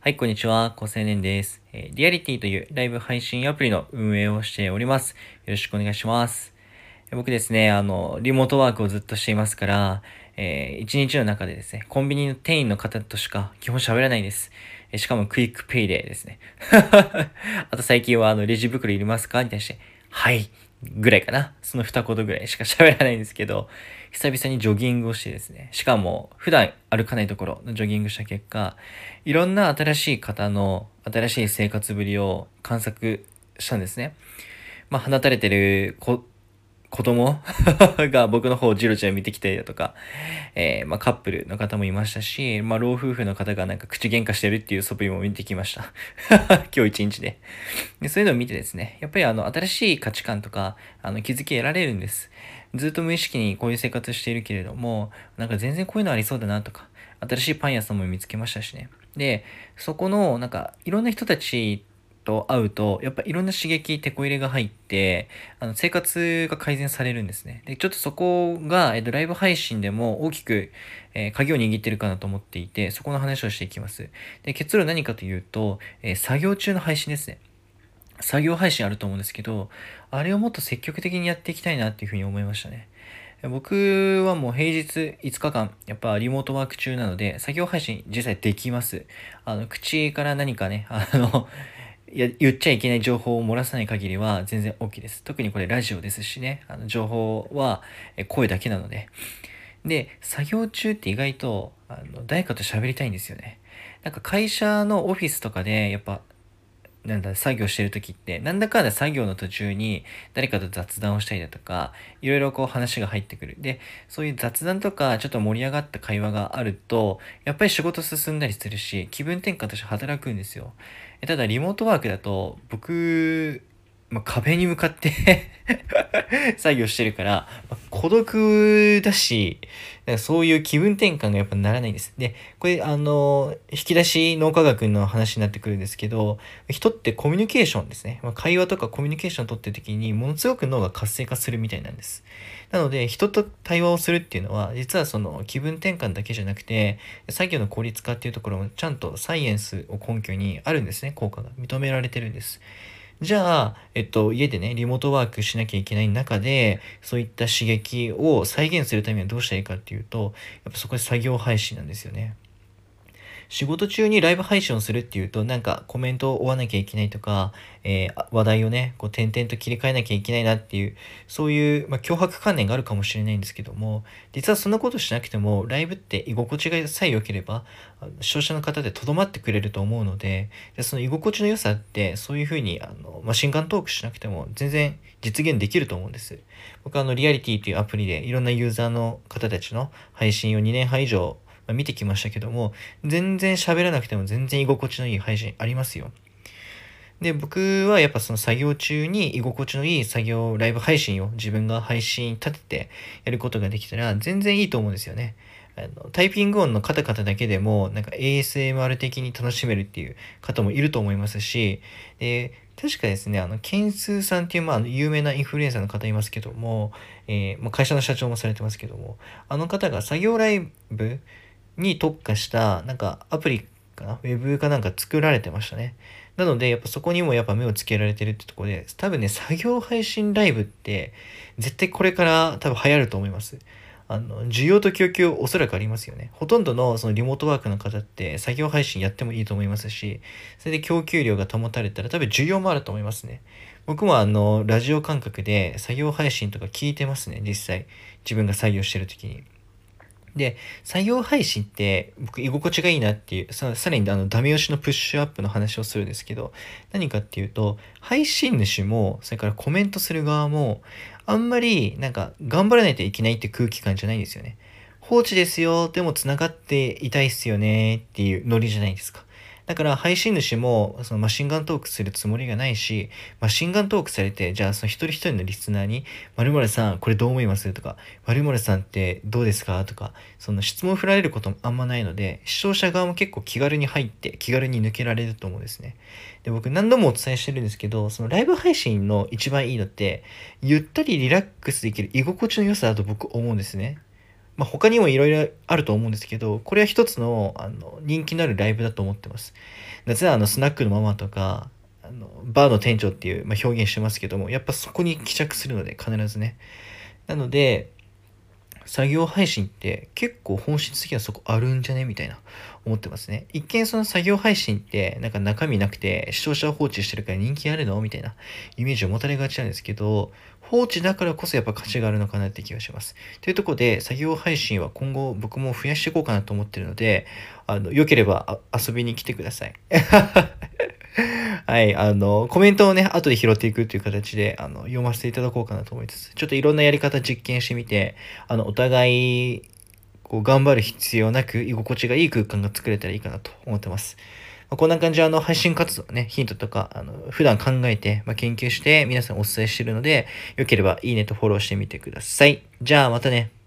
はい、こんにちは。高青年です。えーリアリティというライブ配信アプリの運営をしております。よろしくお願いします。僕ですね、あの、リモートワークをずっとしていますから、えー一日の中でですね、コンビニの店員の方としか基本喋らないです。えしかもクイックペイでですね。あと最近はあの、レジ袋いりますか？に対して、はい。ぐらいかな。その二言ぐらいしか喋らないんですけど、久々にジョギングをしてですね、しかも普段歩かないところのジョギングした結果、いろんな新しい方の新しい生活ぶりを観察したんですね。まあ、放たれてる子、供？が僕の方をジロジロ見てきたりだとか、えーまあ、カップルの方もいましたし、まあ、老夫婦の方がなんか口喧嘩してるっていう素振りも見てきました。今日一日でで。そういうのを見てですね、やっぱりあの、新しい価値観とか、あの、気づき得られるんです。ずっと無意識にこういう生活しているけれども、なんか全然こういうのありそうだなとか、新しいパン屋さんも見つけましたしね。で、そこの、なんか、いろんな人たちと会うと、やっぱいろんな刺激、テこ入れが入って、あの、生活が改善されるんですね。で、ちょっとそこが、えっと、ライブ配信でも大きく、えー鍵を握ってるかなと思っていて、そこの話をしていきます。で、結論何かというと、えー作業中の配信ですね。作業配信あると思うんですけど、あれをもっと積極的にやっていきたいなっていうふうに思いましたね。僕はもう平日5日間、やっぱリモートワーク中なので、作業配信実際できます。あの、口から何かね、あの、いや言っちゃいけない情報を漏らさない限りは全然 OK です。特にこれラジオですしね、あの情報は声だけなので。で、作業中って意外と、あの、誰かと喋りたいんですよね。なんか会社のオフィスとかで、やっぱ、なんだ、作業してる時って、なんだかんだ作業の途中に誰かと雑談をしたりだとか、いろいろこう話が入ってくる。で、そういう雑談とか、ちょっと盛り上がった会話があると、やっぱり仕事進んだりするし、気分転換として働くんですよ。ただ、リモートワークだと、僕、まあ、壁に向かって 作業してるから、まあ孤独だし、だそういう気分転換がやっぱならないんです。で、これ、あの、引き出し脳科学の話になってくるんですけど、人ってコミュニケーションですね。まあ、会話とかコミュニケーションを取ってる時に、ものすごく脳が活性化するみたいなんです。なので、人と対話をするっていうのは、実はその気分転換だけじゃなくて、作業の効率化っていうところもちゃんとサイエンスを根拠にあるんですね、効果が。認められてるんです。じゃあ、えっと、家でね、リモートワークしなきゃいけない中で、そういった刺激を再現するためにはどうしたらいいかっていうと、やっぱそこで作業配信なんですよね。仕事中にライブ配信をするっていうと、なんかコメントを追わなきゃいけないとか、えー話題をね、こう点々と切り替えなきゃいけないなっていう、そういう、まあ、脅迫観念があるかもしれないんですけども、実はそんなことしなくても、ライブって居心地がさえ良ければ、視聴者の方で留まってくれると思うので、でその居心地の良さって、そういうふうに、あの、マシンガントークしなくても、全然実現できると思うんです。僕はあの、リアリティっていうアプリで、いろんなユーザーの方たちの配信を2年半以上、まあ見てきましたけども、全然喋らなくても全然居心地のいい配信ありますよ。で、僕はやっぱその作業中に居心地のいい作業ライブ配信を自分が配信立ててやることができたら全然いいと思うんですよね。あのタイピング音のカタカタだけでもなんか ASMR 的に楽しめるっていう方もいると思いますし、で確かですね、あの、ケンスーさんっていう、まあ、有名なインフルエンサーの方いますけども、えーまあ、会社の社長もされてますけども、あの方が作業ライブに特化した、なんかアプリかな、ウェブかなんか作られてましたね。なので、やっぱそこにもやっぱ目をつけられてるってとこで、多分ね、作業配信ライブって、絶対これから多分流行ると思います。あの、需要と供給おそらくありますよね。ほとんどのそのリモートワークの方って作業配信やってもいいと思いますし、それで供給量が保たれたら多分需要もあると思いますね。僕もあの、ラジオ感覚で作業配信とか聞いてますね、実際。自分が作業してる時に。で、採用配信って僕居心地がいいなっていう、ささらにあのダメ押しのプッシュアップの話をするんですけど、何かっていうと、配信主も、それからコメントする側も、あんまりなんか頑張らないといけないって空気感じゃないんですよね。放置ですよ、でも繋がっていたいっすよねっていうノリじゃないですか。だから配信主もそのマシンガントークするつもりがないし、マシンガントークされて、じゃあその一人一人のリスナーに、〇〇さんこれどう思います？とか、〇〇さんってどうですか？とか、その質問を振られることもあんまないので、視聴者側も結構気軽に入って、気軽に抜けられると思うんですね。で、僕何度もお伝えしてるんですけど、そのライブ配信の一番いいのって、ゆったりリラックスできる居心地の良さだと僕思うんですね。まあ、他にもいろいろあると思うんですけど、これは一つのあの人気のあるライブだと思ってます。なぜならあのスナックのママとか、あのバーの店長っていう、まあ、表現してますけども、やっぱそこに帰着するので、必ずね。なので、作業配信って結構本質的にはそこあるんじゃね？みたいな思ってますね。一見その作業配信ってなんか中身なくて視聴者放置してるから人気あるの？みたいなイメージを持たれがちなんですけど、放置だからこそやっぱ価値があるのかなって気がします。というところで作業配信は今後僕も増やしていこうかなと思ってるので、あの、良ければ遊びに来てください。はい、あの、コメントをね、後で拾っていくという形で、あの、読ませていただこうかなと思いつつ、ちょっといろんなやり方実験してみて、あの、お互い、こう、頑張る必要なく、居心地がいい空間が作れたらいいかなと思ってます。まあ、こんな感じで、あの、配信活動ね、ヒントとか、あの、普段考えて、まあ、研究して、皆さんお伝えしてるので、よければいいねとフォローしてみてください。じゃあ、またね。